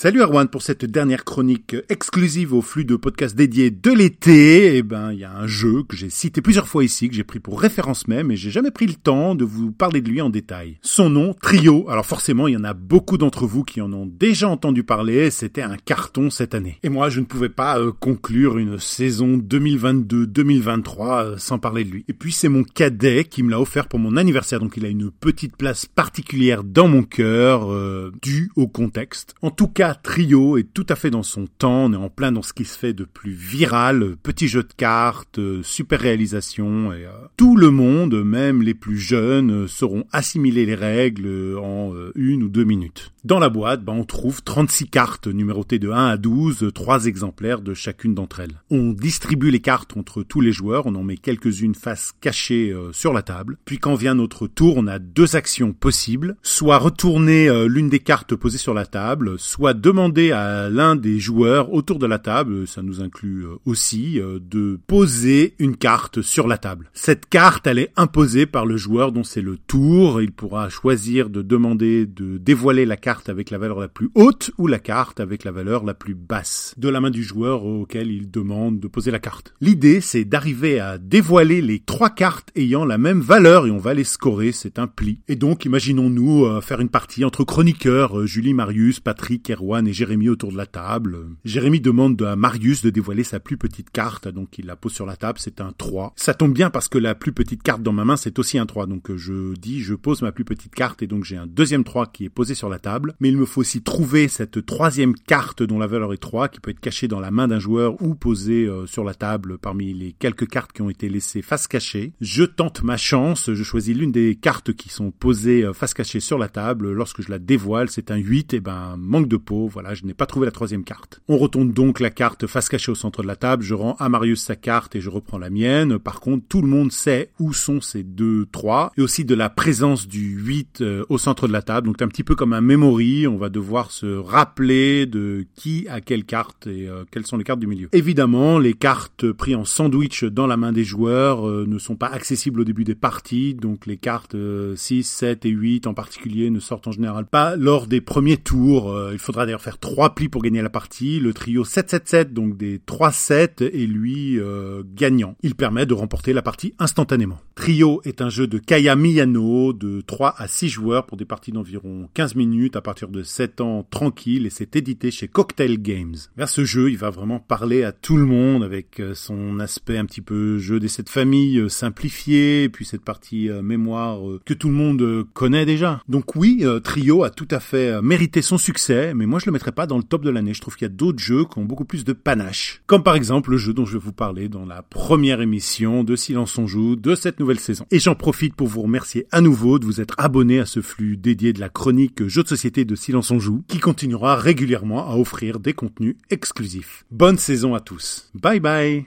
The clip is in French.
Salut Erwan pour cette dernière chronique exclusive au flux de podcasts dédiés de l'été. Eh ben, il y a un jeu que j'ai cité plusieurs fois ici, que j'ai pris pour référence même, et j'ai jamais pris le temps de vous parler de lui en détail. Son nom, Trio. Alors forcément, il y en a beaucoup d'entre vous qui en ont déjà entendu parler. C'était un carton cette année. Et moi, je ne pouvais pas euh, conclure une saison 2022-2023 euh, sans parler de lui. Et puis c'est mon cadet qui me l'a offert pour mon anniversaire, donc il a une petite place particulière dans mon cœur, euh, due au contexte. En tout cas, Trio est tout à fait dans son temps, on est en plein dans ce qui se fait de plus viral, petit jeu de cartes, super réalisation, et euh, tout le monde, même les plus jeunes, sauront assimiler les règles en euh, une ou deux minutes. Dans la boîte, bah, on trouve 36 cartes numérotées de 1 à 12, trois exemplaires de chacune d'entre elles. On distribue les cartes entre tous les joueurs, on en met quelques-unes face cachée euh, sur la table, puis quand vient notre tour, on a deux actions possibles, soit retourner l'une des cartes posées sur la table, soit demander à l'un des joueurs autour de la table, ça nous inclut euh, aussi, euh, de poser une carte sur la table. Cette carte, elle est imposée par le joueur dont c'est le tour. Il pourra choisir de demander de dévoiler la carte avec la valeur la plus haute ou la carte avec la valeur la plus basse de la main du joueur auquel il demande de poser la carte. L'idée, c'est d'arriver à dévoiler les trois cartes ayant la même valeur et on va les scorer, c'est un pli. Et donc, imaginons-nous euh, faire une partie entre chroniqueurs, Julie, Marius, Patrick, Et Jérémy autour de la table. Jérémy demande à Marius de dévoiler sa plus petite carte, donc il la pose sur la table, c'est un 3. Ça tombe bien parce que la plus petite carte dans ma main, c'est aussi un 3, donc je dis je pose ma plus petite carte et donc j'ai un deuxième 3 qui est posé sur la table, mais il me faut aussi trouver cette troisième carte dont la valeur est 3, qui peut être cachée dans la main d'un joueur ou posée euh, sur la table parmi les quelques cartes qui ont été laissées face cachée. Je tente ma chance, je choisis l'une des cartes qui sont posées euh, face cachée sur la table, lorsque je la dévoile, c'est un 8, et ben manque de voilà, je n'ai pas trouvé la troisième carte. On retourne donc la carte face cachée au centre de la table, je rends à Marius sa carte et je reprends la mienne. Par contre, tout le monde sait où sont ces deux 3 et aussi de la présence du 8 euh, au centre de la table. Donc c'est un petit peu comme un memory, on va devoir se rappeler de qui a quelle carte et euh, quelles sont les cartes du milieu. Évidemment, les cartes prises en sandwich dans la main des joueurs euh, ne sont pas accessibles au début des parties, donc les cartes 6, 7 et 8 en particulier ne sortent en général pas lors des premiers tours. il faudra d'ailleurs faire trois plis pour gagner la partie. Le trio 7-7-7, donc des 3-7, est lui euh, gagnant. Il permet de remporter la partie instantanément. Trio est un jeu de Kaya Miyano de 3 à 6 joueurs pour des parties d'environ 15 minutes à partir de 7 ans tranquille et c'est édité chez Cocktail Games. Ce jeu, il va vraiment parler à tout le monde avec euh, son aspect un petit peu jeu des sept familles euh, simplifié et puis cette partie mémoire que tout le monde connaît déjà. Donc oui, Trio a tout à fait mérité son succès, mais moi je le mettrais pas dans le top de l'année. Je trouve qu'il y a d'autres jeux qui ont beaucoup plus de panache. Comme par exemple le jeu dont je vais vous parler dans la première émission de Silence on joue de cette nouvelle saison. Et j'en profite pour vous remercier à nouveau de vous être abonné à ce flux dédié de la chronique jeux de société de Silence on joue qui continuera régulièrement à offrir des contenus exclusifs. Bonne saison à tous. Bye bye.